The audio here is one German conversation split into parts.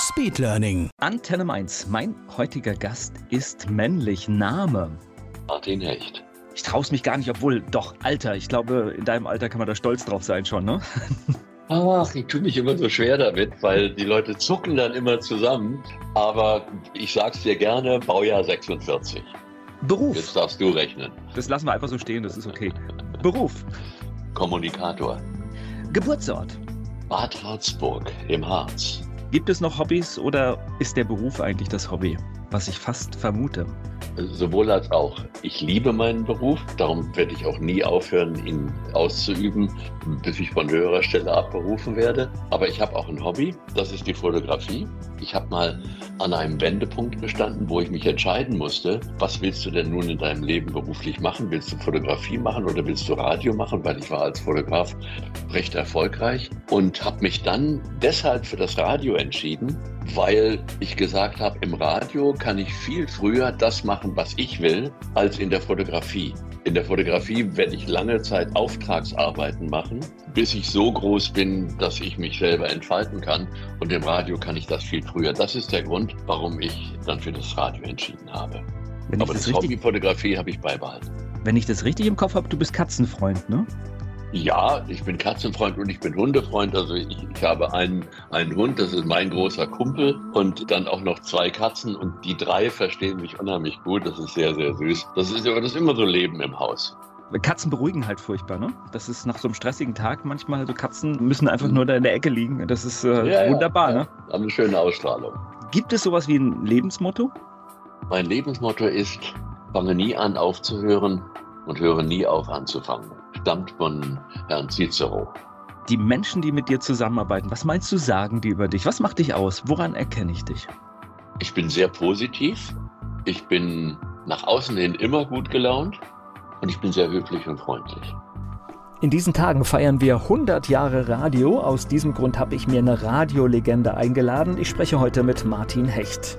Speedlearning. Antenne Mainz. Mein heutiger Gast ist männlich. Name. Martin Hecht. Ich traue es mich gar nicht, obwohl, doch, Alter. Ich glaube, in deinem Alter kann man da stolz drauf sein schon, ne? Ach, ich tue mich immer so schwer damit, weil die Leute zucken dann immer zusammen. Aber ich sag's dir gerne, Baujahr 46. Beruf. Jetzt darfst du rechnen. Das lassen wir einfach so stehen, das ist okay. Beruf. Kommunikator. Geburtsort. Bad Harzburg im Harz. Gibt es noch Hobbys oder ist der Beruf eigentlich das Hobby? Was ich fast vermute. Sowohl als auch. Ich liebe meinen Beruf, darum werde ich auch nie aufhören, ihn auszuüben, bis ich von höherer Stelle abberufen werde. Aber ich habe auch ein Hobby, das ist die Fotografie. Ich habe mal an einem Wendepunkt gestanden, wo ich mich entscheiden musste, was willst du denn nun in deinem Leben beruflich machen? Willst du Fotografie machen oder willst du Radio machen? Weil ich war als Fotograf recht erfolgreich und habe mich dann deshalb für das Radio entschieden, weil ich gesagt habe, im Radio kann ich viel früher das machen, was ich will, als in der Fotografie. In der Fotografie werde ich lange Zeit Auftragsarbeiten machen, bis ich so groß bin, dass ich mich selber entfalten kann. Und im Radio kann ich das viel früher. Das ist der Grund, warum ich dann für das Radio entschieden habe. Wenn Aber das, das Hobby-Fotografie habe ich beibehalten. wenn ich das richtig im Kopf habe, du bist Katzenfreund, ne? Ja, ich bin Katzenfreund und ich bin Hundefreund. Also ich, ich habe einen, einen Hund, das ist mein großer Kumpel und dann auch noch zwei Katzen und die drei verstehen mich unheimlich gut. Das ist sehr, sehr süß. Das ist aber das ist immer so Leben im Haus. Katzen beruhigen halt furchtbar, ne? Das ist nach so einem stressigen Tag manchmal, so Katzen müssen einfach nur da in der Ecke liegen. Das ist äh, ja, wunderbar, ja. ne? Haben eine schöne Ausstrahlung. Gibt es sowas wie ein Lebensmotto? Mein Lebensmotto ist, fange nie an aufzuhören und höre nie auf anzufangen. Stammt von Herrn Cicero. Die Menschen, die mit dir zusammenarbeiten, was meinst du, sagen die über dich? Was macht dich aus? Woran erkenne ich dich? Ich bin sehr positiv. Ich bin nach außen hin immer gut gelaunt und ich bin sehr höflich und freundlich. In diesen Tagen feiern wir 100 Jahre Radio. Aus diesem Grund habe ich mir eine Radiolegende eingeladen. Ich spreche heute mit Martin Hecht.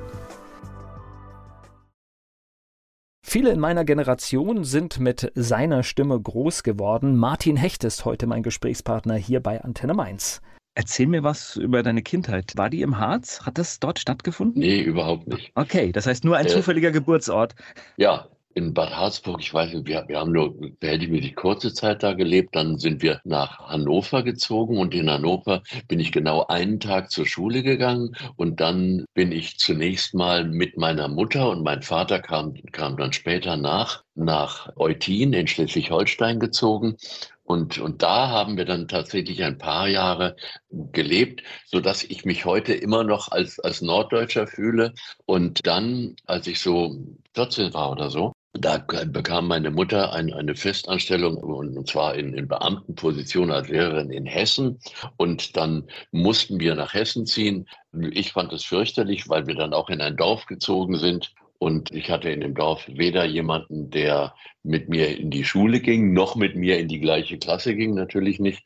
Viele in meiner Generation sind mit seiner Stimme groß geworden. Martin Hecht ist heute mein Gesprächspartner hier bei Antenne Mainz. Erzähl mir was über deine Kindheit. War die im Harz? Hat das dort stattgefunden? Nee, überhaupt nicht. Okay, das heißt nur ein Äh. zufälliger Geburtsort. Ja, in Bad Harzburg, ich weiß nicht, wir, wir haben nur verhältnismäßig kurze Zeit da gelebt. Dann sind wir nach Hannover gezogen und in Hannover bin ich genau einen Tag zur Schule gegangen und dann bin ich zunächst mal mit meiner Mutter und mein Vater kam, kam dann später nach, nach Eutin in Schleswig-Holstein gezogen. Und, und da haben wir dann tatsächlich ein paar Jahre gelebt, so dass ich mich heute immer noch als, als Norddeutscher fühle. Und dann, als ich so 14 war oder so, da bekam meine Mutter ein, eine Festanstellung und, und zwar in, in Beamtenposition als Lehrerin in Hessen. Und dann mussten wir nach Hessen ziehen. Ich fand es fürchterlich, weil wir dann auch in ein Dorf gezogen sind. Und ich hatte in dem Dorf weder jemanden, der mit mir in die Schule ging, noch mit mir in die gleiche Klasse ging, natürlich nicht.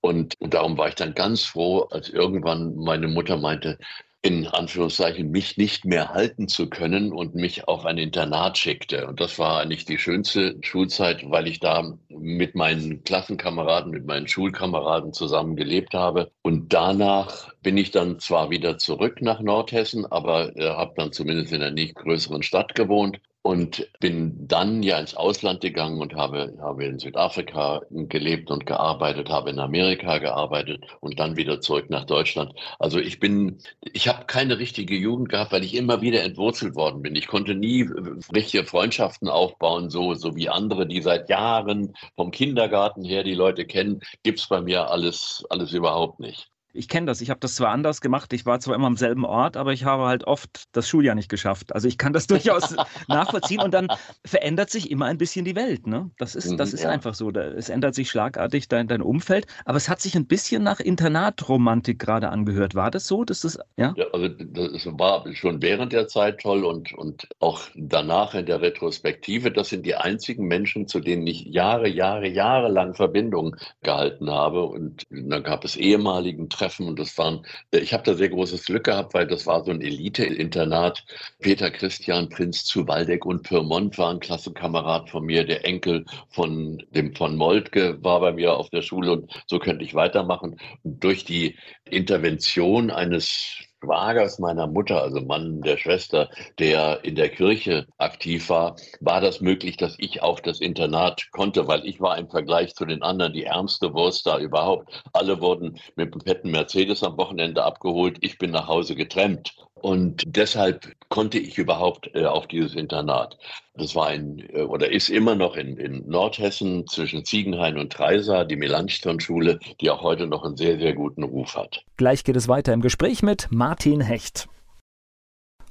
Und darum war ich dann ganz froh, als irgendwann meine Mutter meinte, in Anführungszeichen, mich nicht mehr halten zu können und mich auf ein Internat schickte. Und das war eigentlich die schönste Schulzeit, weil ich da mit meinen Klassenkameraden, mit meinen Schulkameraden zusammen gelebt habe. Und danach bin ich dann zwar wieder zurück nach Nordhessen, aber äh, habe dann zumindest in einer nicht größeren Stadt gewohnt und bin dann ja ins Ausland gegangen und habe, habe in Südafrika gelebt und gearbeitet, habe in Amerika gearbeitet und dann wieder zurück nach Deutschland. Also ich bin, ich habe keine richtige Jugend gehabt, weil ich immer wieder entwurzelt worden bin. Ich konnte nie richtige Freundschaften aufbauen, so, so wie andere, die seit Jahren vom Kindergarten her die Leute kennen, gibt's bei mir alles, alles überhaupt nicht. Ich kenne das. Ich habe das zwar anders gemacht. Ich war zwar immer am selben Ort, aber ich habe halt oft das Schuljahr nicht geschafft. Also ich kann das durchaus nachvollziehen und dann verändert sich immer ein bisschen die Welt. Ne? Das ist, das mhm, ist ja. einfach so. Es ändert sich schlagartig dein, dein Umfeld. Aber es hat sich ein bisschen nach Internatromantik gerade angehört. War das so? Dass das, ja? ja also das war schon während der Zeit toll und, und auch danach in der Retrospektive. Das sind die einzigen Menschen, zu denen ich Jahre, Jahre, Jahre lang Verbindung gehalten habe. Und dann gab es ehemaligen Treffen und das waren, ich habe da sehr großes Glück gehabt, weil das war so ein Elite-Internat. Peter Christian Prinz zu Waldeck und Pyrmont war ein Klassenkamerad von mir. Der Enkel von dem von Moltke war bei mir auf der Schule und so könnte ich weitermachen. Und durch die Intervention eines Schwagers meiner Mutter, also Mann der Schwester, der in der Kirche aktiv war, war das möglich, dass ich auf das Internat konnte, weil ich war im Vergleich zu den anderen die ärmste Wurst da überhaupt. Alle wurden mit einem fetten Mercedes am Wochenende abgeholt. Ich bin nach Hause getrennt. Und deshalb konnte ich überhaupt äh, auf dieses Internat. Das war ein äh, oder ist immer noch in, in Nordhessen zwischen Ziegenhain und Treisa, die Melanchthon-Schule, die auch heute noch einen sehr, sehr guten Ruf hat. Gleich geht es weiter im Gespräch mit Martin Hecht.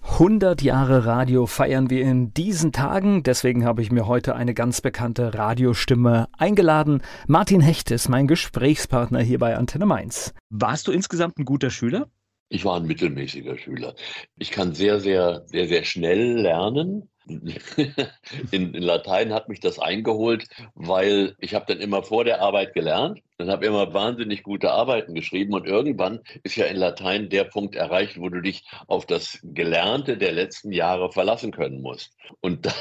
100 Jahre Radio feiern wir in diesen Tagen. Deswegen habe ich mir heute eine ganz bekannte Radiostimme eingeladen. Martin Hecht ist mein Gesprächspartner hier bei Antenne Mainz. Warst du insgesamt ein guter Schüler? Ich war ein mittelmäßiger Schüler. Ich kann sehr, sehr, sehr, sehr schnell lernen. In, in, Latein hat mich das eingeholt, weil ich habe dann immer vor der Arbeit gelernt, dann habe immer wahnsinnig gute Arbeiten geschrieben und irgendwann ist ja in Latein der Punkt erreicht, wo du dich auf das Gelernte der letzten Jahre verlassen können musst. Und da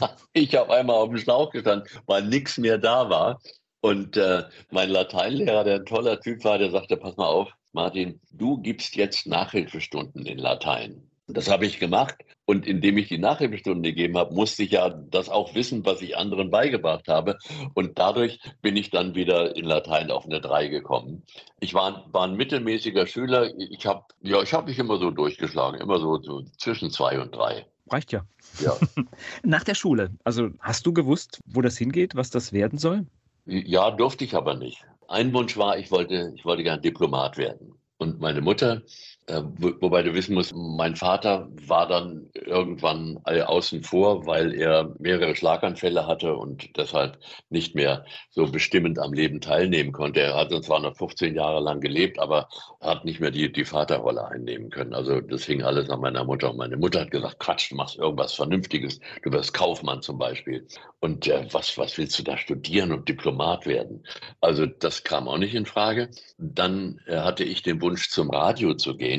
habe ich auf einmal auf dem Schlauch gestanden, weil nichts mehr da war. Und äh, mein Lateinlehrer, der ein toller Typ war, der sagte, pass mal auf, Martin, du gibst jetzt Nachhilfestunden in Latein. Das habe ich gemacht und indem ich die Nachhilfestunden gegeben habe, musste ich ja das auch wissen, was ich anderen beigebracht habe. Und dadurch bin ich dann wieder in Latein auf eine 3 gekommen. Ich war, war ein mittelmäßiger Schüler. Ich habe ja, hab mich immer so durchgeschlagen, immer so, so zwischen 2 und 3. Reicht ja. ja. Nach der Schule, also hast du gewusst, wo das hingeht, was das werden soll? Ja, durfte ich aber nicht. Ein Wunsch war, ich wollte, ich wollte gern Diplomat werden. Und meine Mutter, wobei du wissen musst, mein Vater war dann irgendwann außen vor, weil er mehrere Schlaganfälle hatte und deshalb nicht mehr so bestimmend am Leben teilnehmen konnte. Er hat zwar noch 15 Jahre lang gelebt, aber hat nicht mehr die, die Vaterrolle einnehmen können. Also das hing alles an meiner Mutter. Und meine Mutter hat gesagt, Quatsch, du machst irgendwas Vernünftiges. Du wirst Kaufmann zum Beispiel. Und äh, was, was willst du da studieren und Diplomat werden? Also das kam auch nicht in Frage. Dann äh, hatte ich den Wunsch, zum Radio zu gehen.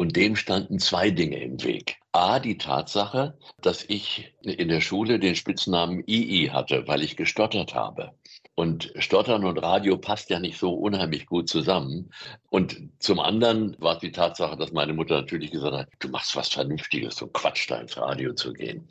Und dem standen zwei Dinge im Weg. A, die Tatsache, dass ich in der Schule den Spitznamen II hatte, weil ich gestottert habe. Und Stottern und Radio passt ja nicht so unheimlich gut zusammen. Und zum anderen war es die Tatsache, dass meine Mutter natürlich gesagt hat, du machst was Vernünftiges, so Quatsch, da ins Radio zu gehen.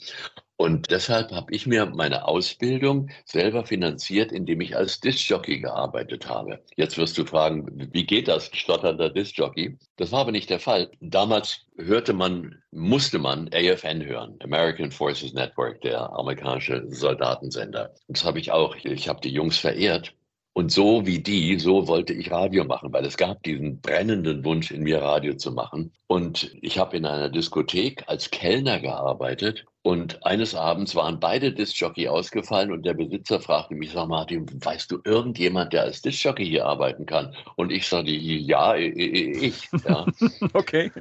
Und deshalb habe ich mir meine Ausbildung selber finanziert, indem ich als Discjockey gearbeitet habe. Jetzt wirst du fragen, wie geht das, stotternder Discjockey? Das war aber nicht der Fall. Damals hörte man, musste man AFN hören, American Forces Network, der amerikanische Soldatensender. Das habe ich auch. Ich habe die Jungs verehrt und so wie die, so wollte ich Radio machen, weil es gab diesen brennenden Wunsch in mir, Radio zu machen. Und ich habe in einer Diskothek als Kellner gearbeitet. Und eines Abends waren beide Discjockey ausgefallen und der Besitzer fragte mich, sag Martin, weißt du irgendjemand, der als Discjockey hier arbeiten kann? Und ich sagte, ja, ich. Ja. okay.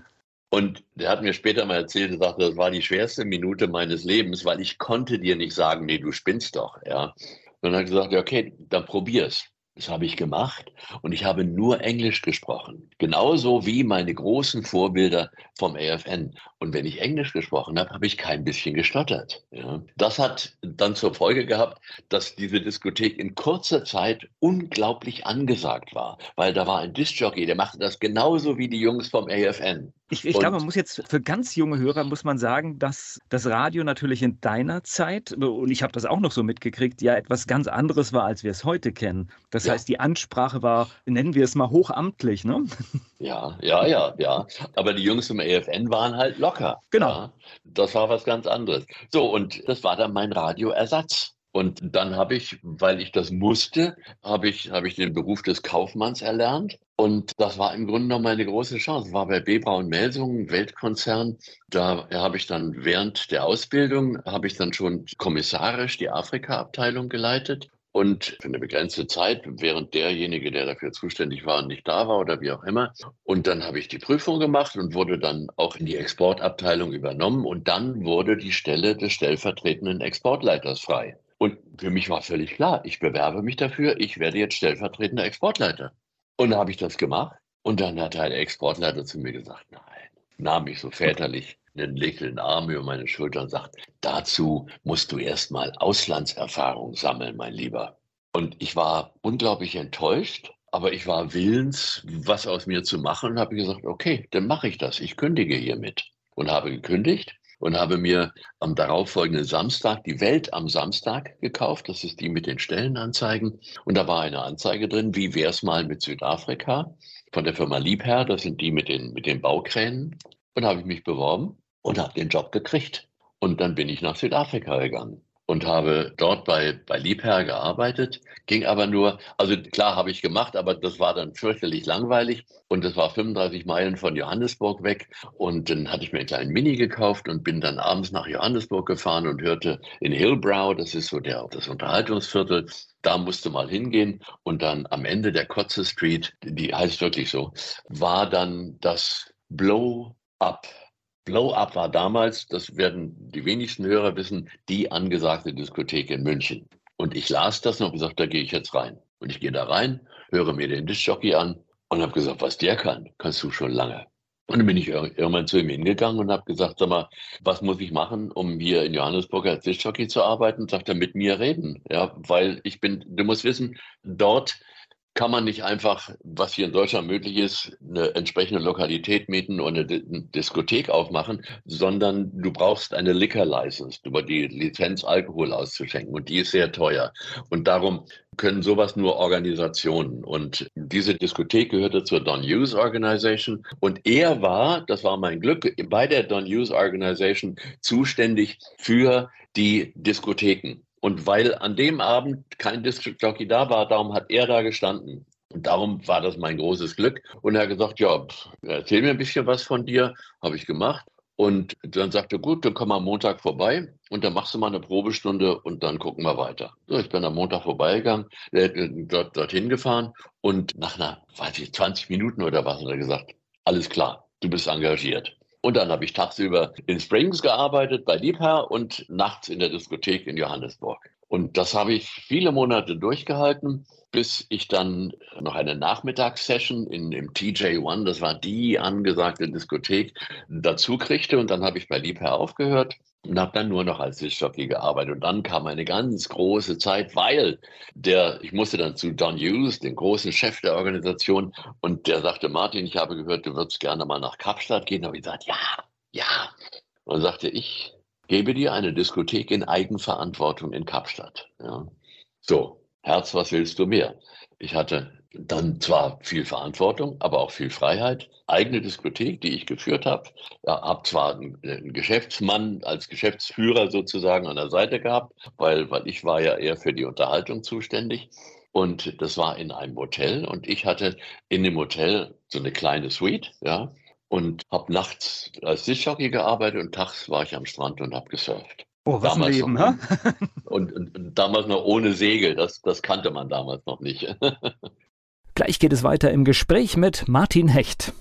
Und der hat mir später mal erzählt, er sagte, das war die schwerste Minute meines Lebens, weil ich konnte dir nicht sagen, nee, du spinnst doch, ja. Und dann hat gesagt, okay, dann probier's. Das habe ich gemacht und ich habe nur Englisch gesprochen. Genauso wie meine großen Vorbilder vom AFN. Und wenn ich Englisch gesprochen habe, habe ich kein bisschen gestottert. Ja. Das hat dann zur Folge gehabt, dass diese Diskothek in kurzer Zeit unglaublich angesagt war, weil da war ein Discjockey, der machte das genauso wie die Jungs vom AFN. Ich, ich glaube, man muss jetzt für ganz junge Hörer muss man sagen, dass das Radio natürlich in deiner Zeit, und ich habe das auch noch so mitgekriegt, ja etwas ganz anderes war, als wir es heute kennen. Das ja. heißt, die Ansprache war, nennen wir es mal hochamtlich, ne? Ja, ja, ja, ja. Aber die Jungs im EFN waren halt locker. Genau. Ja. Das war was ganz anderes. So, und das war dann mein Radioersatz. Und dann habe ich, weil ich das musste, habe ich, habe ich den Beruf des Kaufmanns erlernt. Und das war im Grunde noch meine große Chance. War bei B. Braun Melsungen, Weltkonzern. Da habe ich dann während der Ausbildung, habe ich dann schon kommissarisch die Afrika-Abteilung geleitet und für eine begrenzte Zeit, während derjenige, der dafür zuständig war, nicht da war oder wie auch immer. Und dann habe ich die Prüfung gemacht und wurde dann auch in die Exportabteilung übernommen. Und dann wurde die Stelle des stellvertretenden Exportleiters frei. Und für mich war völlig klar, ich bewerbe mich dafür, ich werde jetzt stellvertretender Exportleiter. Und da habe ich das gemacht. Und dann hat der Exportleiter zu mir gesagt, nein, nahm mich so väterlich einen legten Arm über meine Schulter und sagt, dazu musst du erstmal Auslandserfahrung sammeln, mein Lieber. Und ich war unglaublich enttäuscht, aber ich war willens, was aus mir zu machen und habe gesagt, okay, dann mache ich das. Ich kündige hiermit. Und habe gekündigt und habe mir am darauffolgenden Samstag die Welt am Samstag gekauft. Das ist die mit den Stellenanzeigen. Und da war eine Anzeige drin, wie wäre es mal mit Südafrika von der Firma Liebherr. Das sind die mit den, mit den Baukränen. Und habe ich mich beworben und habe den Job gekriegt. Und dann bin ich nach Südafrika gegangen und habe dort bei, bei Liebherr gearbeitet, ging aber nur, also klar habe ich gemacht, aber das war dann fürchterlich langweilig. Und das war 35 Meilen von Johannesburg weg. Und dann hatte ich mir einen kleinen Mini gekauft und bin dann abends nach Johannesburg gefahren und hörte in Hillbrow, das ist so der, das Unterhaltungsviertel, da musste mal hingehen. Und dann am Ende der Kotze Street, die heißt wirklich so, war dann das Blow Up Blow Up war damals, das werden die wenigsten Hörer wissen, die angesagte Diskothek in München. Und ich las das und habe gesagt, da gehe ich jetzt rein. Und ich gehe da rein, höre mir den Diskjockey an und habe gesagt, was der kann, kannst du schon lange. Und dann bin ich irgendwann zu ihm hingegangen und habe gesagt, sag mal, was muss ich machen, um hier in Johannesburg als Diskjockey zu arbeiten? Sagt er, mit mir reden. Ja, weil ich bin, du musst wissen, dort kann man nicht einfach, was hier in Deutschland möglich ist, eine entsprechende Lokalität mieten und eine Diskothek aufmachen, sondern du brauchst eine Liquor License, über die Lizenz Alkohol auszuschenken und die ist sehr teuer. Und darum können sowas nur Organisationen. Und diese Diskothek gehörte zur Don Hughes Organization und er war, das war mein Glück, bei der Don Hughes Organization zuständig für die Diskotheken. Und weil an dem Abend kein Disc-Jockey da war, darum hat er da gestanden. Und darum war das mein großes Glück. Und er hat gesagt, ja, erzähl mir ein bisschen was von dir. Habe ich gemacht. Und dann sagte er, gut, dann komm am Montag vorbei und dann machst du mal eine Probestunde und dann gucken wir weiter. So, ich bin am Montag vorbeigegangen, dort, dorthin gefahren und nach einer, weiß ich, 20 Minuten oder was hat er gesagt, alles klar, du bist engagiert. Und dann habe ich tagsüber in Springs gearbeitet bei Liebherr und nachts in der Diskothek in Johannesburg. Und das habe ich viele Monate durchgehalten, bis ich dann noch eine Nachmittagssession in dem TJ1, das war die angesagte Diskothek, dazu kriegte. Und dann habe ich bei Liebherr aufgehört und habe dann nur noch als Diskjockey gearbeitet. Und dann kam eine ganz große Zeit, weil der, ich musste dann zu Don Hughes, dem großen Chef der Organisation, und der sagte, Martin, ich habe gehört, du würdest gerne mal nach Kapstadt gehen. Da habe ich gesagt, ja, ja. Und sagte ich, gebe dir eine Diskothek in Eigenverantwortung in Kapstadt. Ja. So, Herz, was willst du mehr? Ich hatte dann zwar viel Verantwortung, aber auch viel Freiheit. Eigene Diskothek, die ich geführt habe. Ja, habe zwar einen, einen, Geschäftsmann als Geschäftsführer sozusagen an der Seite gehabt, weil, weil ich war ja eher für die Unterhaltung zuständig. Und das war in einem Hotel und ich hatte in dem Hotel so eine kleine Suite, ja, und habe nachts als Sitzjockey gearbeitet und tags war ich am Strand und habe gesurft. Oh, was damals ein Leben, noch, und, und, und, damals noch ohne Segel, das, das kannte man damals noch nicht. Gleich geht es weiter im Gespräch mit Martin Hecht.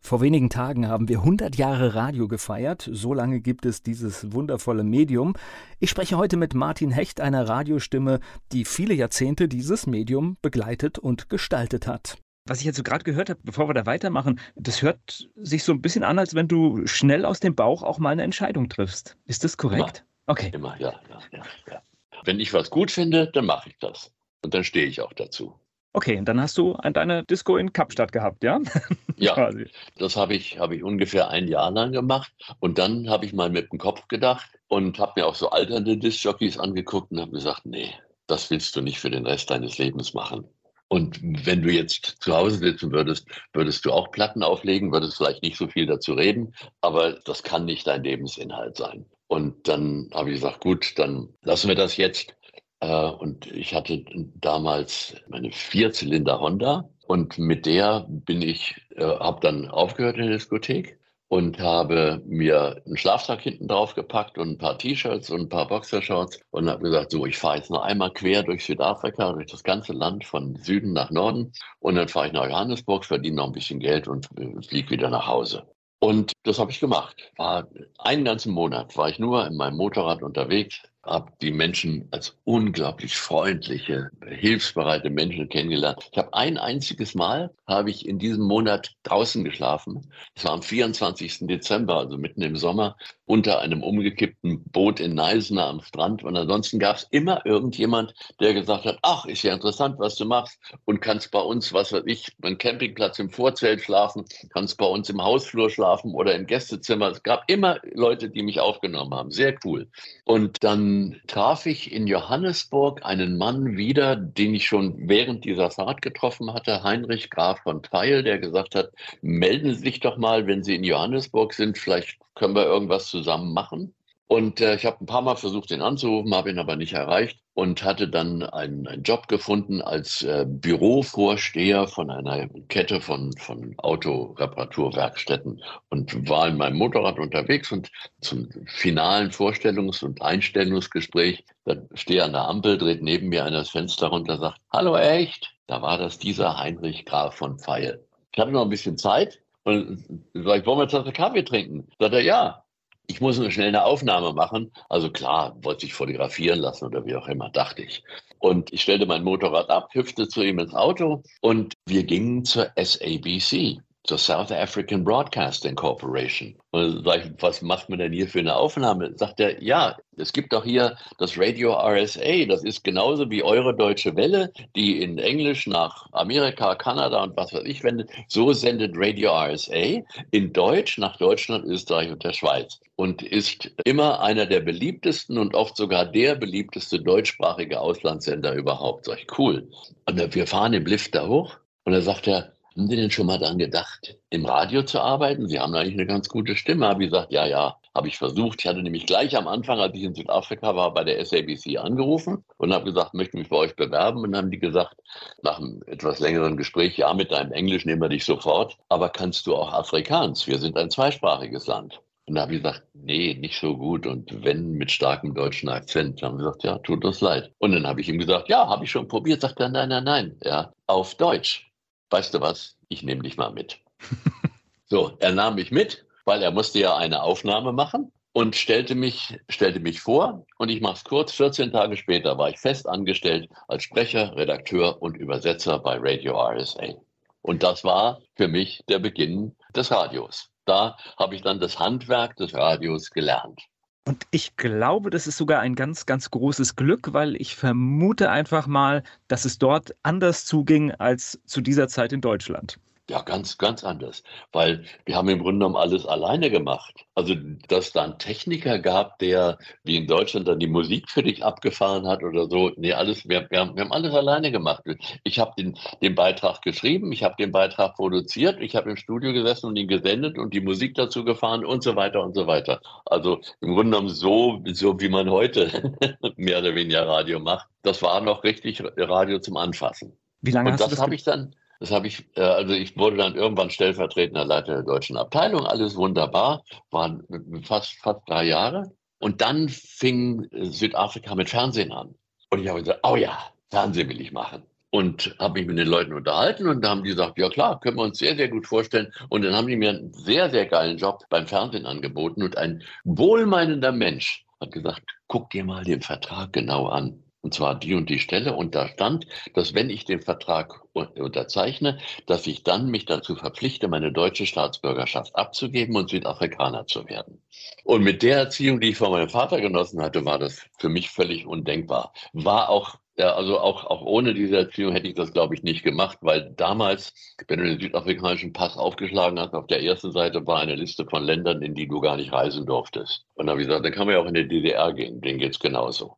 Vor wenigen Tagen haben wir 100 Jahre Radio gefeiert. So lange gibt es dieses wundervolle Medium. Ich spreche heute mit Martin Hecht, einer Radiostimme, die viele Jahrzehnte dieses Medium begleitet und gestaltet hat. Was ich jetzt so gerade gehört habe, bevor wir da weitermachen, das hört sich so ein bisschen an, als wenn du schnell aus dem Bauch auch mal eine Entscheidung triffst. Ist das korrekt? Immer. Okay. Immer, ja, ja, ja, ja. Wenn ich was gut finde, dann mache ich das. Und dann stehe ich auch dazu. Okay, und dann hast du deine Disco in Kapstadt gehabt, ja? Ja, das habe ich, hab ich ungefähr ein Jahr lang gemacht. Und dann habe ich mal mit dem Kopf gedacht und habe mir auch so alternde Disc-Jockeys angeguckt und habe gesagt, nee, das willst du nicht für den Rest deines Lebens machen. Und wenn du jetzt zu Hause sitzen würdest, würdest du auch Platten auflegen, würdest vielleicht nicht so viel dazu reden, aber das kann nicht dein Lebensinhalt sein. Und dann habe ich gesagt, gut, dann lassen wir das jetzt. Äh, und ich hatte damals meine Vierzylinder Honda. Und mit der bin ich, äh, habe dann aufgehört in der Diskothek und habe mir einen Schlafsack hinten drauf gepackt und ein paar T-Shirts und ein paar Boxershorts und habe gesagt, so, ich fahre jetzt noch einmal quer durch Südafrika, durch das ganze Land von Süden nach Norden und dann fahre ich nach Johannesburg, verdiene noch ein bisschen Geld und äh, fliege wieder nach Hause. Und das habe ich gemacht. War einen ganzen Monat war ich nur in meinem Motorrad unterwegs, habe die Menschen als unglaublich freundliche, hilfsbereite Menschen kennengelernt. Ich habe ein einziges Mal, habe ich in diesem Monat draußen geschlafen. Es war am 24. Dezember, also mitten im Sommer, unter einem umgekippten Boot in Neisner am Strand. Und ansonsten gab es immer irgendjemand, der gesagt hat, ach, ist ja interessant, was du machst und kannst bei uns, was weiß ich, einen Campingplatz im Vorzelt schlafen, kannst bei uns im Hausflur schlafen oder im Gästezimmer. Es gab immer Leute, die mich aufgenommen haben. Sehr cool. Und dann traf ich in Johannesburg einen Mann wieder, den ich schon während dieser Fahrt getroffen hatte, Heinrich Graf von Pfeil, der gesagt hat, melden Sie sich doch mal, wenn Sie in Johannesburg sind, vielleicht können wir irgendwas zusammen machen. Und äh, ich habe ein paar Mal versucht, ihn anzurufen, habe ihn aber nicht erreicht und hatte dann einen, einen Job gefunden als äh, Bürovorsteher von einer Kette von, von Autoreparaturwerkstätten und war in meinem Motorrad unterwegs und zum finalen Vorstellungs- und Einstellungsgespräch, da stehe an der Ampel, dreht neben mir einer das Fenster runter, sagt, hallo echt, da war das dieser Heinrich Graf von Pfeil. Ich hatte noch ein bisschen Zeit und sag ich, wollen wir eine Tasse Kaffee trinken? Sagt er, ja ich muss nur schnell eine Aufnahme machen. Also klar, wollte sich fotografieren lassen oder wie auch immer, dachte ich. Und ich stellte mein Motorrad ab, hüpfte zu ihm ins Auto und wir gingen zur SABC zur South African Broadcasting Corporation. Und sag ich, was macht man denn hier für eine Aufnahme? Sagt er, ja, es gibt doch hier das Radio RSA, das ist genauso wie eure deutsche Welle, die in Englisch nach Amerika, Kanada und was weiß ich wendet. So sendet Radio RSA in Deutsch nach Deutschland, Österreich und der Schweiz und ist immer einer der beliebtesten und oft sogar der beliebteste deutschsprachige Auslandssender überhaupt. Sag ich, cool. Und wir fahren im Lift da hoch und da sagt er, haben Sie denn schon mal daran gedacht, im Radio zu arbeiten? Sie haben eigentlich eine ganz gute Stimme. Habe ich gesagt, ja, ja, habe ich versucht. Ich hatte nämlich gleich am Anfang, als ich in Südafrika war, bei der SABC angerufen und habe gesagt, möchte mich bei euch bewerben. Und dann haben die gesagt, nach einem etwas längeren Gespräch, ja, mit deinem Englisch nehmen wir dich sofort, aber kannst du auch Afrikaans? Wir sind ein zweisprachiges Land. Und da habe ich gesagt, nee, nicht so gut. Und wenn mit starkem deutschen Akzent, dann haben wir gesagt, ja, tut uns leid. Und dann habe ich ihm gesagt, ja, habe ich schon probiert. Sagt er, nein, nein, nein, ja, auf Deutsch weißt du was, ich nehme dich mal mit. so, er nahm mich mit, weil er musste ja eine Aufnahme machen und stellte mich, stellte mich vor. Und ich mache es kurz, 14 Tage später war ich fest angestellt als Sprecher, Redakteur und Übersetzer bei Radio RSA. Und das war für mich der Beginn des Radios. Da habe ich dann das Handwerk des Radios gelernt. Und ich glaube, das ist sogar ein ganz, ganz großes Glück, weil ich vermute einfach mal, dass es dort anders zuging als zu dieser Zeit in Deutschland. Ja, ganz, ganz anders. Weil wir haben im Grunde genommen alles alleine gemacht. Also, dass da einen Techniker gab, der wie in Deutschland dann die Musik für dich abgefahren hat oder so. Nee, alles, wir, wir, haben, wir haben alles alleine gemacht. Ich habe den, den Beitrag geschrieben, ich habe den Beitrag produziert, ich habe im Studio gesessen und ihn gesendet und die Musik dazu gefahren und so weiter und so weiter. Also im Grunde genommen so, so wie man heute mehr oder weniger Radio macht. Das war noch richtig Radio zum Anfassen. Wie lange und hast das das habe ich dann das habe ich, äh, also ich wurde dann irgendwann stellvertretender Leiter der deutschen Abteilung, alles wunderbar, waren fast, fast drei Jahre. Und dann fing Südafrika mit Fernsehen an. Und ich habe gesagt, oh ja, Fernsehen will ich machen. Und habe mich mit den Leuten unterhalten und da haben die gesagt, ja klar, können wir uns sehr, sehr gut vorstellen. Und dann haben die mir einen sehr, sehr geilen Job beim Fernsehen angeboten. Und ein wohlmeinender Mensch hat gesagt, guck dir mal den Vertrag genau an und zwar die und die Stelle. Und da stand, dass wenn ich den Vertrag unterzeichne, dass ich dann mich dazu verpflichte, meine deutsche Staatsbürgerschaft abzugeben und Südafrikaner zu werden. Und mit der Erziehung, die ich von meinem Vater genossen hatte, war das für mich völlig undenkbar. War auch ja, also auch, auch ohne diese Erziehung hätte ich das, glaube ich, nicht gemacht, weil damals, wenn du den südafrikanischen Pass aufgeschlagen hast, auf der ersten Seite war eine Liste von Ländern, in die du gar nicht reisen durftest. Und dann habe ich gesagt, dann kann man ja auch in die DDR gehen, denen geht's genauso.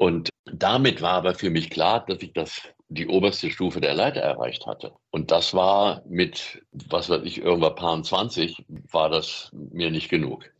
Und damit war aber für mich klar, dass ich das die oberste Stufe der Leiter erreicht hatte. Und das war mit, was weiß ich, irgendwann paar 20, war das mir nicht genug.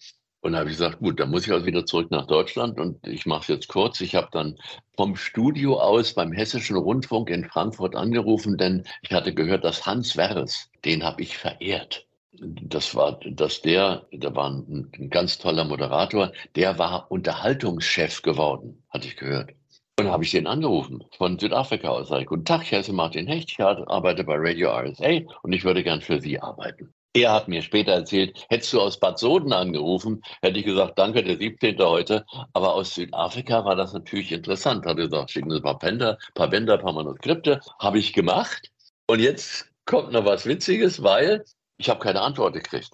Und da habe ich gesagt, gut, dann muss ich also wieder zurück nach Deutschland und ich mache es jetzt kurz. Ich habe dann vom Studio aus beim Hessischen Rundfunk in Frankfurt angerufen, denn ich hatte gehört, dass Hans Werres, den habe ich verehrt. Das war, dass der, der war ein, ein ganz toller Moderator, der war Unterhaltungschef geworden, hatte ich gehört. Und habe ich den angerufen von Südafrika aus. Sag ich, Guten Tag, ich heiße Martin Hecht, ich arbeite bei Radio RSA und ich würde gern für Sie arbeiten. Er hat mir später erzählt, hättest du aus Bad Soden angerufen, hätte ich gesagt, danke, der 17. heute. Aber aus Südafrika war das natürlich interessant. Hat gesagt, schicken Sie ein paar Bänder, paar Bänder, paar Manuskripte. Habe ich gemacht. Und jetzt kommt noch was Witziges, weil ich habe keine Antwort gekriegt.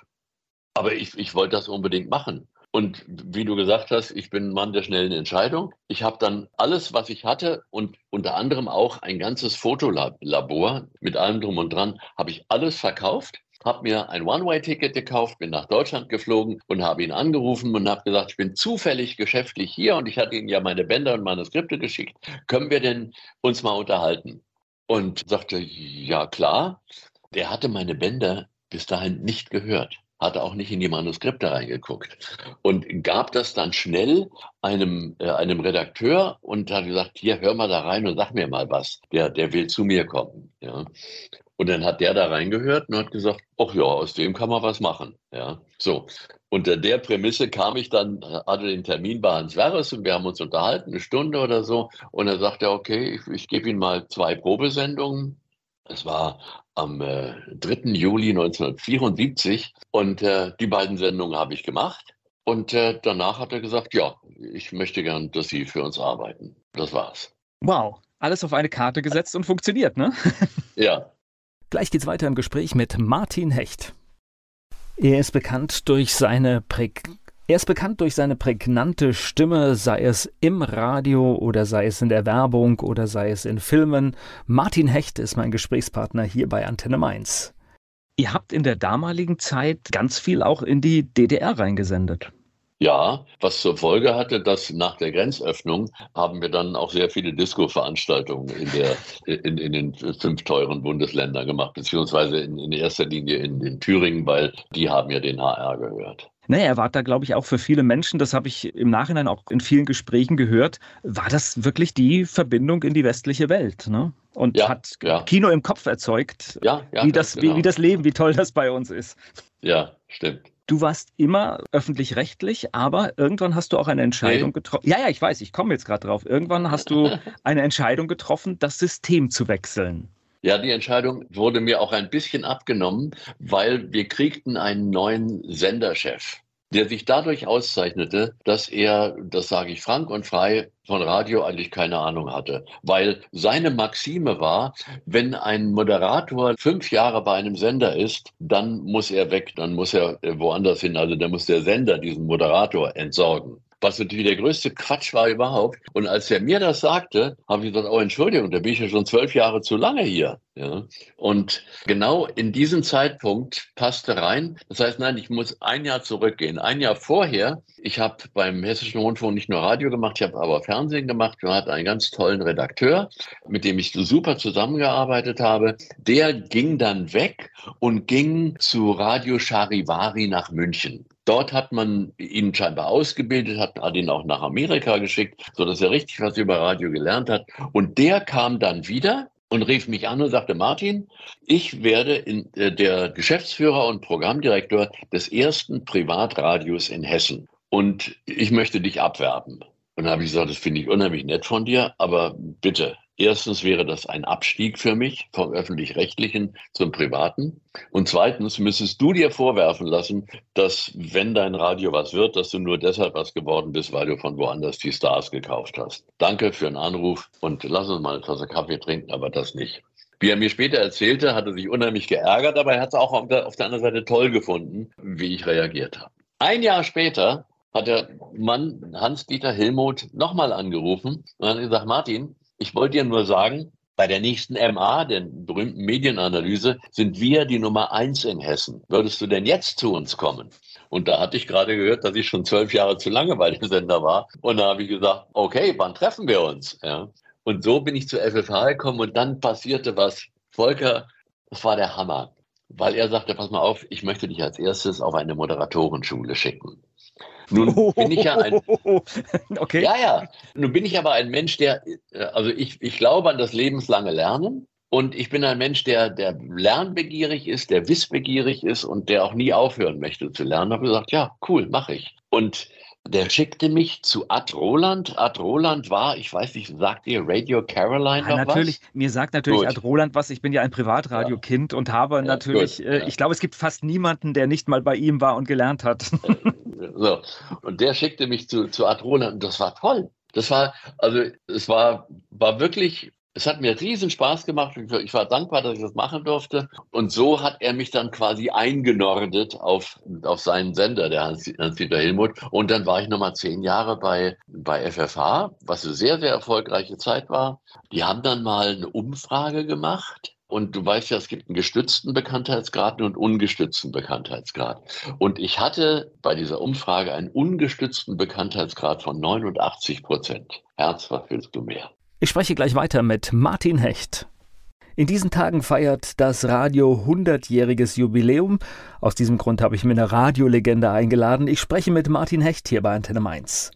Aber ich, ich wollte das unbedingt machen. Und wie du gesagt hast, ich bin ein Mann der schnellen Entscheidung. Ich habe dann alles, was ich hatte und unter anderem auch ein ganzes Fotolabor mit allem drum und dran, habe ich alles verkauft habe mir ein One-Way-Ticket gekauft, bin nach Deutschland geflogen und habe ihn angerufen und habe gesagt, ich bin zufällig geschäftlich hier und ich hatte ihm ja meine Bänder und Manuskripte geschickt. Können wir denn uns mal unterhalten? Und sagte, ja klar. Der hatte meine Bänder bis dahin nicht gehört hatte auch nicht in die Manuskripte reingeguckt und gab das dann schnell einem, äh, einem Redakteur und hat gesagt, hier, hör mal da rein und sag mir mal was. Der, der will zu mir kommen. Ja. Und dann hat der da reingehört und hat gesagt, ach ja, aus dem kann man was machen. Ja, so. Unter der Prämisse kam ich dann, hatte den Termin bei Hans Werres und wir haben uns unterhalten, eine Stunde oder so. Und dann sagte er, okay, ich, ich gebe Ihnen mal zwei Probesendungen. Es war am äh, 3. Juli 1974 und äh, die beiden Sendungen habe ich gemacht. Und äh, danach hat er gesagt, ja, ich möchte gern, dass Sie für uns arbeiten. Das war's. Wow, alles auf eine Karte gesetzt und funktioniert, ne? ja, Gleich geht's weiter im Gespräch mit Martin Hecht. Er ist bekannt durch seine Präg er ist bekannt durch seine prägnante Stimme, sei es im Radio oder sei es in der Werbung oder sei es in Filmen. Martin Hecht ist mein Gesprächspartner hier bei Antenne Mainz. Ihr habt in der damaligen Zeit ganz viel auch in die DDR reingesendet. Ja, was zur Folge hatte, dass nach der Grenzöffnung haben wir dann auch sehr viele Disco-Veranstaltungen in, in, in den fünf teuren Bundesländern gemacht, beziehungsweise in, in erster Linie in, in Thüringen, weil die haben ja den HR gehört. Naja, er war da, glaube ich, auch für viele Menschen, das habe ich im Nachhinein auch in vielen Gesprächen gehört, war das wirklich die Verbindung in die westliche Welt. Ne? Und ja, hat ja. Kino im Kopf erzeugt, ja, wie, das, genau. wie, wie das Leben, wie toll das bei uns ist. Ja, stimmt. Du warst immer öffentlich-rechtlich, aber irgendwann hast du auch eine Entscheidung getroffen. Ja, ja, ich weiß, ich komme jetzt gerade drauf. Irgendwann hast du eine Entscheidung getroffen, das System zu wechseln. Ja, die Entscheidung wurde mir auch ein bisschen abgenommen, weil wir kriegten einen neuen Senderchef der sich dadurch auszeichnete, dass er, das sage ich frank und frei, von Radio eigentlich keine Ahnung hatte. Weil seine Maxime war, wenn ein Moderator fünf Jahre bei einem Sender ist, dann muss er weg, dann muss er woanders hin. Also dann muss der Sender diesen Moderator entsorgen was natürlich der größte Quatsch war überhaupt. Und als er mir das sagte, habe ich gesagt, oh Entschuldigung, da bin ich ja schon zwölf Jahre zu lange hier. Ja. Und genau in diesem Zeitpunkt passte rein. Das heißt, nein, ich muss ein Jahr zurückgehen. Ein Jahr vorher, ich habe beim Hessischen Rundfunk nicht nur Radio gemacht, ich habe aber Fernsehen gemacht. Wir hatten einen ganz tollen Redakteur, mit dem ich super zusammengearbeitet habe. Der ging dann weg und ging zu Radio Charivari nach München. Dort hat man ihn scheinbar ausgebildet, hat, ihn auch nach Amerika geschickt, sodass er richtig was über Radio gelernt hat. Und der kam dann wieder und rief mich an und sagte, Martin, ich werde in, äh, der Geschäftsführer und Programmdirektor des ersten Privatradios in Hessen. Und ich möchte dich abwerben. Und dann habe ich gesagt, das finde ich unheimlich nett von dir, aber bitte, Erstens wäre das ein Abstieg für mich vom öffentlich-rechtlichen zum privaten. Und zweitens müsstest du dir vorwerfen lassen, dass wenn dein Radio was wird, dass du nur deshalb was geworden bist, weil du von woanders die Stars gekauft hast. Danke für den Anruf und lass uns mal eine Tasse Kaffee trinken, aber das nicht. Wie er mir später erzählte, hat er sich unheimlich geärgert, aber er hat es auch auf der, auf der anderen Seite toll gefunden, wie ich reagiert habe. Ein Jahr später hat der Mann Hans-Dieter Hillmuth nochmal angerufen und hat gesagt, Martin, ich wollte dir nur sagen, bei der nächsten MA, der berühmten Medienanalyse, sind wir die Nummer eins in Hessen. Würdest du denn jetzt zu uns kommen? Und da hatte ich gerade gehört, dass ich schon zwölf Jahre zu lange bei dem Sender war. Und da habe ich gesagt, okay, wann treffen wir uns? Ja. Und so bin ich zu FFH gekommen und dann passierte was. Volker, das war der Hammer, weil er sagte, pass mal auf, ich möchte dich als erstes auf eine Moderatorenschule schicken. Nun bin ich ja ein. Okay. Ja, ja. Nun bin ich aber ein Mensch, der, äh, also ich, ich glaube an das lebenslange Lernen. Und ich bin ein Mensch, der, der lernbegierig ist, der wissbegierig ist und der auch nie aufhören möchte zu lernen. Ich habe gesagt, ja, cool, mache ich. Und der schickte mich zu Ad Roland. Ad Roland war, ich weiß nicht, sagt ihr Radio Caroline ja, noch natürlich, was? Mir sagt natürlich gut. Ad Roland was. Ich bin ja ein Privatradiokind ja. und habe ja, natürlich, äh, ich glaube, es gibt fast niemanden, der nicht mal bei ihm war und gelernt hat. So. Und der schickte mich zu, zu Ad Roland und das war toll. Das war, also es war, war wirklich es hat mir riesen Spaß gemacht. Ich war dankbar, dass ich das machen durfte. Und so hat er mich dann quasi eingenordet auf, auf seinen Sender, der Hans-Dieter Hilmuth. Und dann war ich nochmal zehn Jahre bei, bei FFH, was eine sehr, sehr erfolgreiche Zeit war. Die haben dann mal eine Umfrage gemacht. Und du weißt ja, es gibt einen gestützten Bekanntheitsgrad und ungestützten Bekanntheitsgrad. Und ich hatte bei dieser Umfrage einen ungestützten Bekanntheitsgrad von 89 Prozent. Herz, was willst du mehr? Ich spreche gleich weiter mit Martin Hecht. In diesen Tagen feiert das Radio 100-jähriges Jubiläum. Aus diesem Grund habe ich mir eine Radiolegende eingeladen. Ich spreche mit Martin Hecht hier bei Antenne Mainz.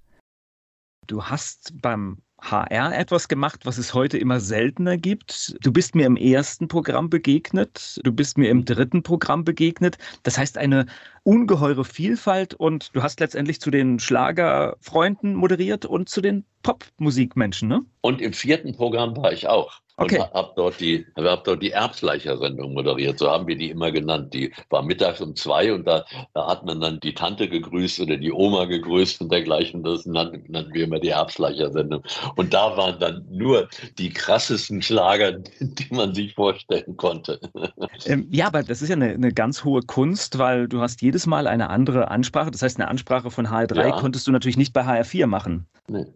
Du hast beim HR etwas gemacht, was es heute immer seltener gibt. Du bist mir im ersten Programm begegnet, du bist mir im dritten Programm begegnet. Das heißt, eine ungeheure Vielfalt und du hast letztendlich zu den Schlagerfreunden moderiert und zu den Popmusikmenschen, ne? Und im vierten Programm war ich auch. Okay. Und habe dort die, hab dort die Erbsleicher-Sendung moderiert. So haben wir die immer genannt. Die war mittags um zwei und da, da hat man dann die Tante gegrüßt oder die Oma gegrüßt und dergleichen. Das nannten, nannten wir immer die Erbsleicher-Sendung. Und da waren dann nur die krassesten Schlager, die man sich vorstellen konnte. Ähm, ja, aber das ist ja eine, eine, ganz hohe Kunst, weil du hast jedes Mal eine andere Ansprache. Das heißt, eine Ansprache von HR3 ja. konntest du natürlich nicht bei HR4 machen.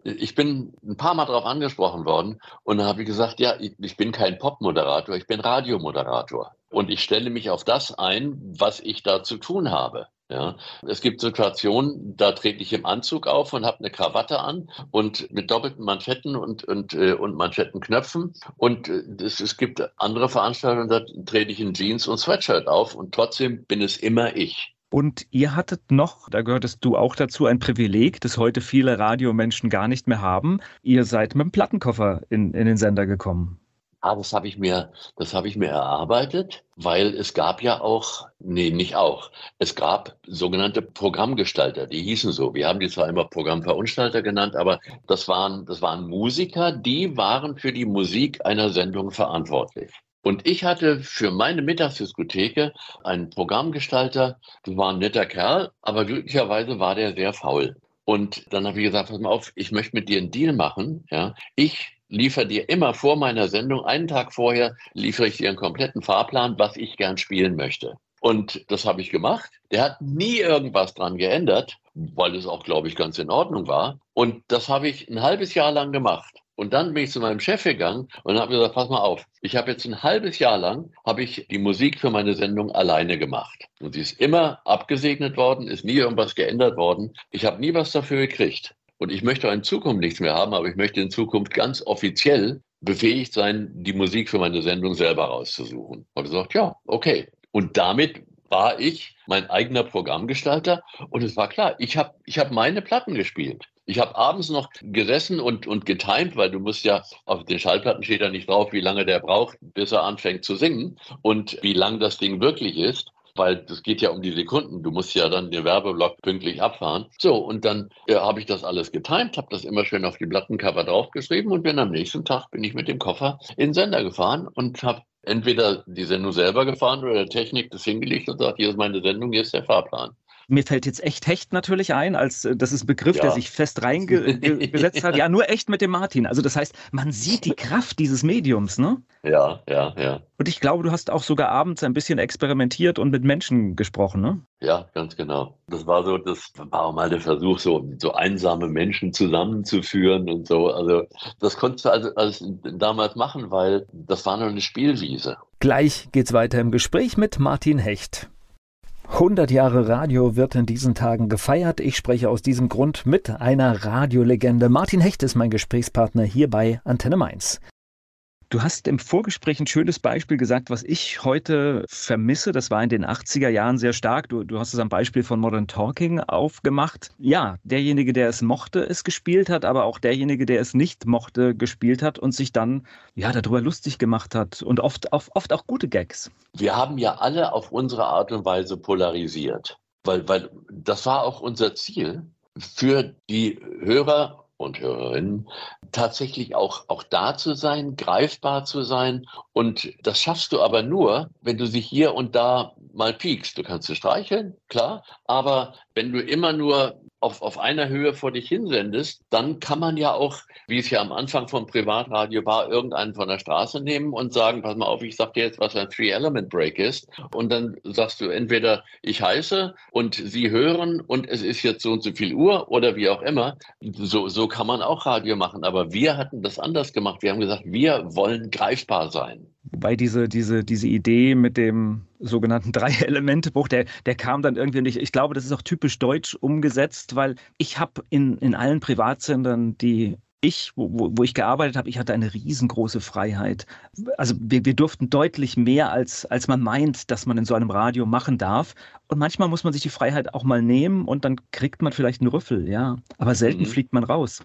Ich bin ein paar Mal darauf angesprochen worden und dann habe ich gesagt, ja, ich, ich bin kein Popmoderator, ich bin Radiomoderator. Und ich stelle mich auf das ein, was ich da zu tun habe. Ja, es gibt Situationen, da trete ich im Anzug auf und habe eine Krawatte an und mit doppelten Manschetten und, und, äh, und Manschettenknöpfen. Und äh, es, es gibt andere Veranstaltungen, da trete ich in Jeans und Sweatshirt auf und trotzdem bin es immer ich. Und ihr hattet noch, da gehörtest du auch dazu, ein Privileg, das heute viele Radiomenschen gar nicht mehr haben. Ihr seid mit dem Plattenkoffer in, in den Sender gekommen. Ah, das habe ich mir, das habe ich mir erarbeitet, weil es gab ja auch, nee, nicht auch. Es gab sogenannte Programmgestalter, die hießen so. Wir haben die zwar immer Programmverunstalter genannt, aber das waren, das waren Musiker, die waren für die Musik einer Sendung verantwortlich. Und ich hatte für meine Mittagsdiskotheke einen Programmgestalter, das war ein netter Kerl, aber glücklicherweise war der sehr faul. Und dann habe ich gesagt, pass mal auf, ich möchte mit dir einen Deal machen. Ja, ich liefere dir immer vor meiner Sendung, einen Tag vorher, liefere ich dir einen kompletten Fahrplan, was ich gern spielen möchte. Und das habe ich gemacht. Der hat nie irgendwas dran geändert, weil es auch, glaube ich, ganz in Ordnung war. Und das habe ich ein halbes Jahr lang gemacht. Und dann bin ich zu meinem Chef gegangen und habe gesagt, pass mal auf, ich habe jetzt ein halbes Jahr lang, habe ich die Musik für meine Sendung alleine gemacht. Und sie ist immer abgesegnet worden, ist nie irgendwas geändert worden. Ich habe nie was dafür gekriegt. Und ich möchte in Zukunft nichts mehr haben, aber ich möchte in Zukunft ganz offiziell befähigt sein, die Musik für meine Sendung selber rauszusuchen. Und er sagt, ja, okay. Und damit war ich mein eigener Programmgestalter und es war klar, ich habe ich hab meine Platten gespielt. Ich habe abends noch gesessen und, und getimt, weil du musst ja, auf den Schallplatten steht ja nicht drauf, wie lange der braucht, bis er anfängt zu singen und wie lang das Ding wirklich ist weil das geht ja um die Sekunden. Du musst ja dann den Werbeblock pünktlich abfahren. So, und dann äh, habe ich das alles getimt, habe das immer schön auf die Plattencover draufgeschrieben und bin am nächsten Tag bin ich mit dem Koffer in den Sender gefahren und habe entweder die Sendung selber gefahren oder der Technik das hingelegt und sagt, hier ist meine Sendung, hier ist der Fahrplan. Mir fällt jetzt echt Hecht natürlich ein, als äh, das ist ein Begriff, ja. der sich fest reingesetzt hat. Ja, nur echt mit dem Martin. Also das heißt, man sieht die Kraft dieses Mediums, ne? Ja, ja, ja. Und ich glaube, du hast auch sogar abends ein bisschen experimentiert und mit Menschen gesprochen, ne? Ja, ganz genau. Das war so, das war auch mal der Versuch, so, so einsame Menschen zusammenzuführen und so. Also das konntest du also, also damals machen, weil das war nur eine Spielwiese. Gleich geht's weiter im Gespräch mit Martin Hecht. 100 Jahre Radio wird in diesen Tagen gefeiert. Ich spreche aus diesem Grund mit einer Radiolegende. Martin Hecht ist mein Gesprächspartner hier bei Antenne Mainz. Du hast im Vorgespräch ein schönes Beispiel gesagt, was ich heute vermisse. Das war in den 80er Jahren sehr stark. Du, du hast es am Beispiel von Modern Talking aufgemacht. Ja, derjenige, der es mochte, es gespielt hat, aber auch derjenige, der es nicht mochte, gespielt hat und sich dann ja darüber lustig gemacht hat und oft, oft auch gute Gags. Wir haben ja alle auf unsere Art und Weise polarisiert, weil, weil das war auch unser Ziel für die Hörer und Hörerinnen, tatsächlich auch, auch da zu sein, greifbar zu sein. Und das schaffst du aber nur, wenn du sich hier und da mal piekst. Du kannst sie streicheln, klar, aber wenn du immer nur auf, auf einer Höhe vor dich hinsendest, dann kann man ja auch, wie es ja am Anfang vom Privatradio war, irgendeinen von der Straße nehmen und sagen, pass mal auf, ich sag dir jetzt, was ein Three-Element-Break ist. Und dann sagst du entweder, ich heiße und sie hören und es ist jetzt so und so viel Uhr oder wie auch immer. So, so kann man auch Radio machen. Aber wir hatten das anders gemacht. Wir haben gesagt, wir wollen greifbar sein. Wobei diese, diese, diese Idee mit dem sogenannten Drei-Elemente-Bruch, der, der kam dann irgendwie nicht. Ich glaube, das ist auch typisch deutsch umgesetzt, weil ich habe in, in allen Privatsendern, die ich, wo, wo ich gearbeitet habe, ich hatte eine riesengroße Freiheit. Also wir, wir durften deutlich mehr, als, als man meint, dass man in so einem Radio machen darf. Und manchmal muss man sich die Freiheit auch mal nehmen und dann kriegt man vielleicht einen Rüffel, ja. Aber selten mhm. fliegt man raus.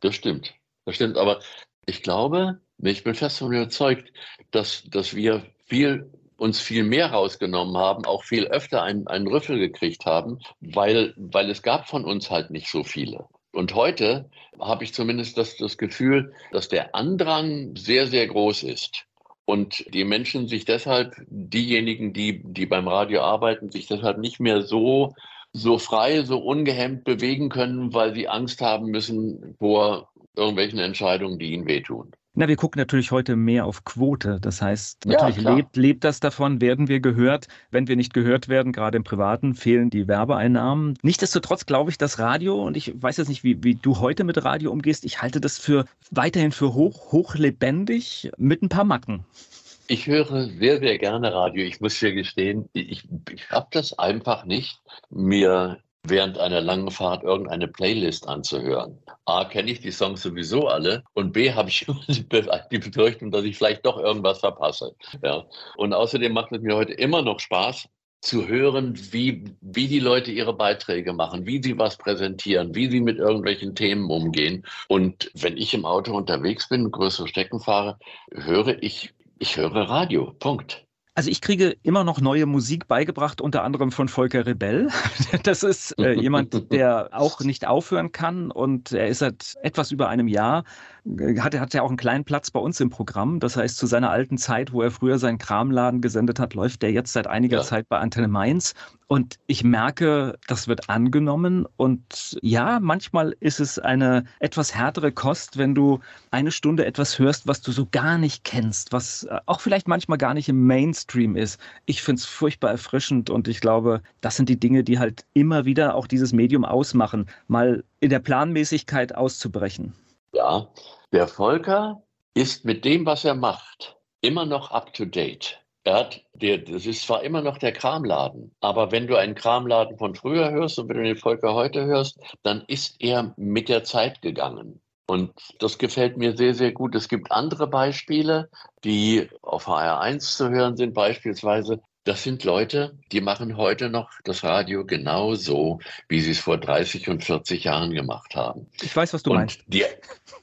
Das stimmt. Das stimmt. Aber ich glaube, ich bin fest davon überzeugt, dass, dass wir viel uns viel mehr rausgenommen haben, auch viel öfter einen, einen Rüffel gekriegt haben, weil, weil es gab von uns halt nicht so viele. Und heute habe ich zumindest das, das Gefühl, dass der Andrang sehr, sehr groß ist. Und die Menschen sich deshalb, diejenigen, die, die beim Radio arbeiten, sich deshalb nicht mehr so, so frei, so ungehemmt bewegen können, weil sie Angst haben müssen vor irgendwelchen Entscheidungen, die ihnen wehtun. Na, wir gucken natürlich heute mehr auf Quote. Das heißt, natürlich ja, lebt, lebt das davon, werden wir gehört. Wenn wir nicht gehört werden, gerade im Privaten, fehlen die Werbeeinnahmen. Nichtsdestotrotz glaube ich, dass Radio, und ich weiß jetzt nicht, wie, wie du heute mit Radio umgehst, ich halte das für weiterhin für hoch, hochlebendig mit ein paar Macken. Ich höre sehr, sehr gerne Radio. Ich muss dir gestehen, ich, ich habe das einfach nicht, mir während einer langen Fahrt irgendeine Playlist anzuhören. A, kenne ich die Songs sowieso alle und B, habe ich die Befürchtung, dass ich vielleicht doch irgendwas verpasse. Ja. Und außerdem macht es mir heute immer noch Spaß, zu hören, wie, wie die Leute ihre Beiträge machen, wie sie was präsentieren, wie sie mit irgendwelchen Themen umgehen. Und wenn ich im Auto unterwegs bin, größere Strecken fahre, höre ich, ich höre Radio. Punkt. Also ich kriege immer noch neue Musik beigebracht, unter anderem von Volker Rebell. Das ist äh, jemand, der auch nicht aufhören kann und er ist seit etwas über einem Jahr hat, hat ja auch einen kleinen Platz bei uns im Programm. Das heißt, zu seiner alten Zeit, wo er früher seinen Kramladen gesendet hat, läuft er jetzt seit einiger ja. Zeit bei Antenne Mainz. Und ich merke, das wird angenommen. Und ja, manchmal ist es eine etwas härtere Kost, wenn du eine Stunde etwas hörst, was du so gar nicht kennst, was äh, auch vielleicht manchmal gar nicht im Mainstream ist. Ich finde es furchtbar erfrischend und ich glaube, das sind die Dinge, die halt immer wieder auch dieses Medium ausmachen, mal in der Planmäßigkeit auszubrechen. Ja, der Volker ist mit dem, was er macht, immer noch up to date. Er hat, der, das ist zwar immer noch der Kramladen, aber wenn du einen Kramladen von früher hörst und wenn du den Volker heute hörst, dann ist er mit der Zeit gegangen. Und das gefällt mir sehr, sehr gut. Es gibt andere Beispiele, die auf HR1 zu hören sind, beispielsweise das sind Leute, die machen heute noch das Radio genau so, wie sie es vor 30 und 40 Jahren gemacht haben. Ich weiß, was du und meinst. Die,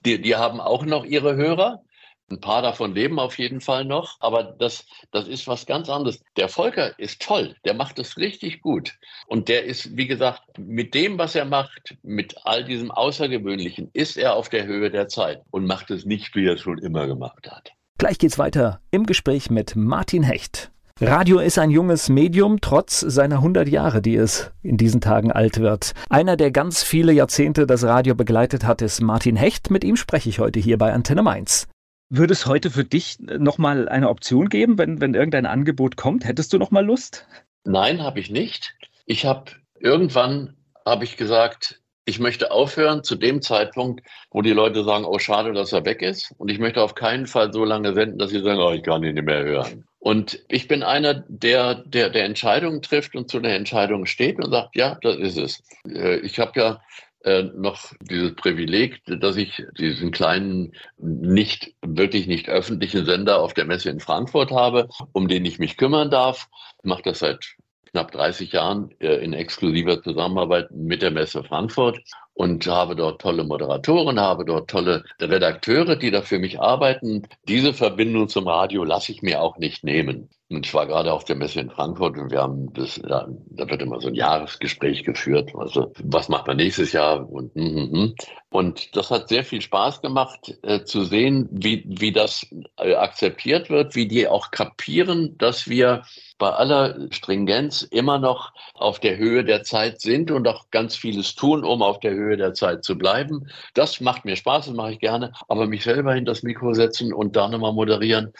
die, die haben auch noch ihre Hörer. Ein paar davon leben auf jeden Fall noch, aber das, das ist was ganz anderes. Der Volker ist toll, der macht es richtig gut. Und der ist, wie gesagt, mit dem, was er macht, mit all diesem Außergewöhnlichen, ist er auf der Höhe der Zeit und macht es nicht, wie er es schon immer gemacht hat. Gleich geht's weiter im Gespräch mit Martin Hecht. Radio ist ein junges Medium, trotz seiner 100 Jahre, die es in diesen Tagen alt wird. Einer, der ganz viele Jahrzehnte das Radio begleitet hat, ist Martin Hecht. Mit ihm spreche ich heute hier bei Antenne Mainz. Würde es heute für dich nochmal eine Option geben, wenn, wenn irgendein Angebot kommt? Hättest du nochmal Lust? Nein, habe ich nicht. Ich habe irgendwann habe ich gesagt, ich möchte aufhören zu dem Zeitpunkt, wo die Leute sagen, oh schade, dass er weg ist. Und ich möchte auf keinen Fall so lange senden, dass sie sagen, oh, ich kann ihn nicht mehr hören. Und ich bin einer, der, der, der Entscheidungen trifft und zu der Entscheidung steht und sagt, ja, das ist es. Äh, ich habe ja äh, noch dieses Privileg, dass ich diesen kleinen, nicht wirklich nicht öffentlichen Sender auf der Messe in Frankfurt habe, um den ich mich kümmern darf. Ich mache das seit knapp 30 Jahren äh, in exklusiver Zusammenarbeit mit der Messe Frankfurt und habe dort tolle Moderatoren, habe dort tolle Redakteure, die da für mich arbeiten. Diese Verbindung zum Radio lasse ich mir auch nicht nehmen. Und ich war gerade auf der Messe in Frankfurt und wir haben das, da, da wird immer so ein Jahresgespräch geführt. Also, was macht man nächstes Jahr? Und, mm, mm. und das hat sehr viel Spaß gemacht, äh, zu sehen, wie, wie das äh, akzeptiert wird, wie die auch kapieren, dass wir bei aller Stringenz immer noch auf der Höhe der Zeit sind und auch ganz vieles tun, um auf der Höhe der Zeit zu bleiben. Das macht mir Spaß, das mache ich gerne. Aber mich selber in das Mikro setzen und da nochmal moderieren,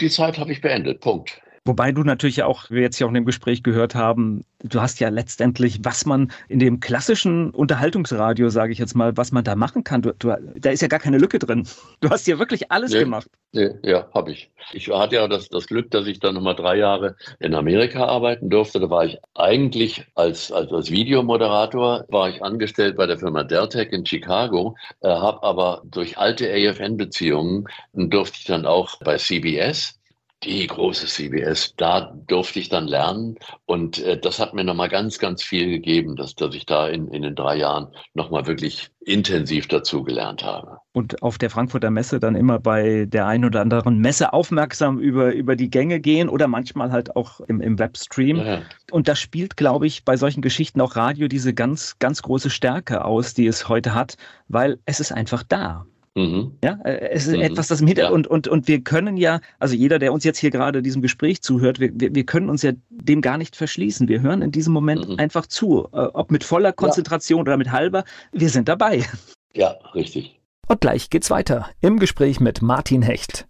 die Zeit habe ich beendet. Punkt. Wobei du natürlich auch, wir jetzt ja auch in dem Gespräch gehört haben, du hast ja letztendlich, was man in dem klassischen Unterhaltungsradio, sage ich jetzt mal, was man da machen kann, du, du, da ist ja gar keine Lücke drin. Du hast ja wirklich alles nee, gemacht. Nee, ja, habe ich. Ich hatte ja das, das Glück, dass ich dann nochmal drei Jahre in Amerika arbeiten durfte. Da war ich eigentlich als, als, als Videomoderator, war ich angestellt bei der Firma Deltec in Chicago, äh, habe aber durch alte AFN-Beziehungen durfte ich dann auch bei CBS die große CBS, da durfte ich dann lernen und äh, das hat mir nochmal ganz, ganz viel gegeben, dass, dass ich da in, in den drei Jahren nochmal wirklich intensiv dazu gelernt habe. Und auf der Frankfurter Messe dann immer bei der einen oder anderen Messe aufmerksam über, über die Gänge gehen oder manchmal halt auch im, im Webstream. Ja. Und das spielt, glaube ich, bei solchen Geschichten auch Radio diese ganz, ganz große Stärke aus, die es heute hat, weil es ist einfach da. Mhm. Ja, äh, es ist mhm. etwas, das im Hintergrund ja. und, und wir können ja, also jeder, der uns jetzt hier gerade diesem Gespräch zuhört, wir, wir, wir können uns ja dem gar nicht verschließen. Wir hören in diesem Moment mhm. einfach zu, äh, ob mit voller Konzentration ja. oder mit halber, wir sind dabei. Ja, richtig. Und gleich geht's weiter im Gespräch mit Martin Hecht.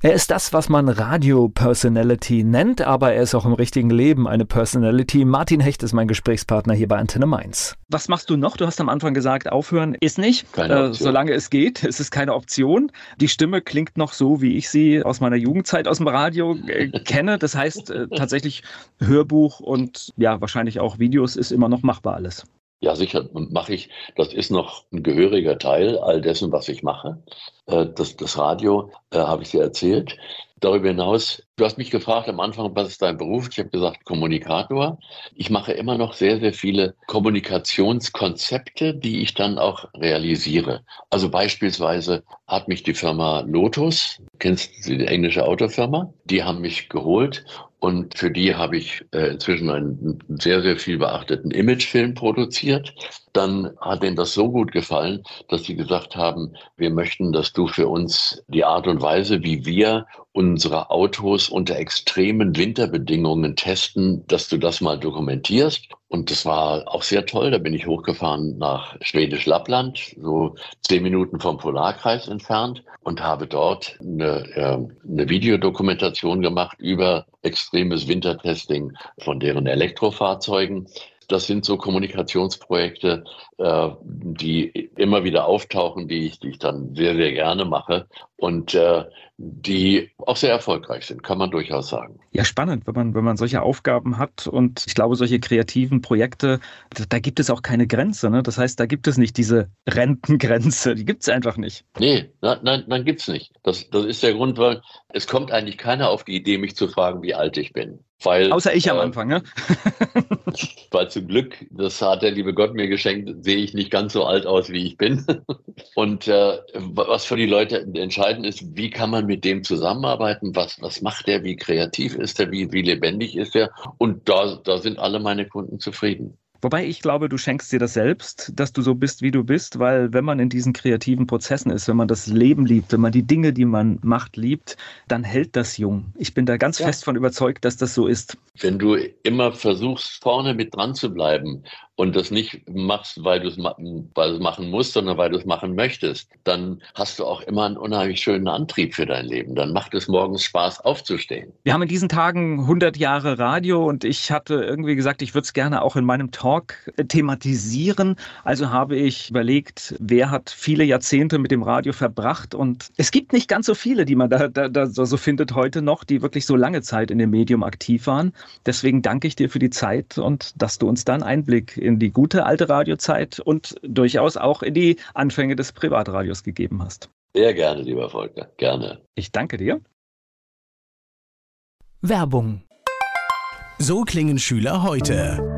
Er ist das, was man Radio-Personality nennt, aber er ist auch im richtigen Leben eine Personality. Martin Hecht ist mein Gesprächspartner hier bei Antenne Mainz. Was machst du noch? Du hast am Anfang gesagt, aufhören ist nicht, äh, solange es geht. Es ist keine Option. Die Stimme klingt noch so, wie ich sie aus meiner Jugendzeit aus dem Radio äh, kenne. Das heißt, äh, tatsächlich Hörbuch und ja, wahrscheinlich auch Videos ist immer noch machbar alles. Ja, sicher mache ich. Das ist noch ein gehöriger Teil all dessen, was ich mache. Äh, das, das Radio äh, habe ich dir erzählt. Darüber hinaus, du hast mich gefragt am Anfang, was ist dein Beruf? Ich habe gesagt, Kommunikator. Ich mache immer noch sehr, sehr viele Kommunikationskonzepte, die ich dann auch realisiere. Also beispielsweise hat mich die Firma Lotus, kennst du die englische Autofirma? Die haben mich geholt und für die habe ich äh, inzwischen einen sehr, sehr viel beachteten Imagefilm produziert. Dann hat denen das so gut gefallen, dass sie gesagt haben, wir möchten, dass du für uns die Art und Weise, wie wir unsere Autos unter extremen Winterbedingungen testen, dass du das mal dokumentierst. Und das war auch sehr toll. Da bin ich hochgefahren nach Schwedisch Lappland, so zehn Minuten vom Polarkreis entfernt und habe dort eine, äh, eine Videodokumentation gemacht über extremes Wintertesting von deren Elektrofahrzeugen. Das sind so Kommunikationsprojekte, äh, die immer wieder auftauchen, die ich, die ich dann sehr, sehr gerne mache und äh, die auch sehr erfolgreich sind, kann man durchaus sagen. Ja, spannend, wenn man, wenn man solche Aufgaben hat und ich glaube, solche kreativen Projekte, da, da gibt es auch keine Grenze. Ne? Das heißt, da gibt es nicht diese Rentengrenze, die gibt es einfach nicht. Nee, nein, nein, nein gibt es nicht. Das, das ist der Grund, weil es kommt eigentlich keiner auf die Idee, mich zu fragen, wie alt ich bin. Weil, Außer ich am äh, Anfang, ne? weil zum Glück, das hat der liebe Gott mir geschenkt, sehe ich nicht ganz so alt aus, wie ich bin. Und äh, was für die Leute entscheidend ist, wie kann man mit dem zusammenarbeiten? Was, was macht der? Wie kreativ ist er? Wie, wie lebendig ist er? Und da, da sind alle meine Kunden zufrieden. Wobei ich glaube, du schenkst dir das selbst, dass du so bist, wie du bist, weil wenn man in diesen kreativen Prozessen ist, wenn man das Leben liebt, wenn man die Dinge, die man macht, liebt, dann hält das jung. Ich bin da ganz ja. fest von überzeugt, dass das so ist. Wenn du immer versuchst, vorne mit dran zu bleiben und das nicht machst, weil du es machen musst, sondern weil du es machen möchtest, dann hast du auch immer einen unheimlich schönen Antrieb für dein Leben. Dann macht es morgens Spaß, aufzustehen. Wir haben in diesen Tagen 100 Jahre Radio und ich hatte irgendwie gesagt, ich würde es gerne auch in meinem Talk Talk thematisieren. Also habe ich überlegt, wer hat viele Jahrzehnte mit dem Radio verbracht und es gibt nicht ganz so viele, die man da, da, da so findet heute noch, die wirklich so lange Zeit in dem Medium aktiv waren. Deswegen danke ich dir für die Zeit und dass du uns dann Einblick in die gute alte Radiozeit und durchaus auch in die Anfänge des Privatradios gegeben hast. Sehr gerne, lieber Volker, gerne. Ich danke dir. Werbung. So klingen Schüler heute.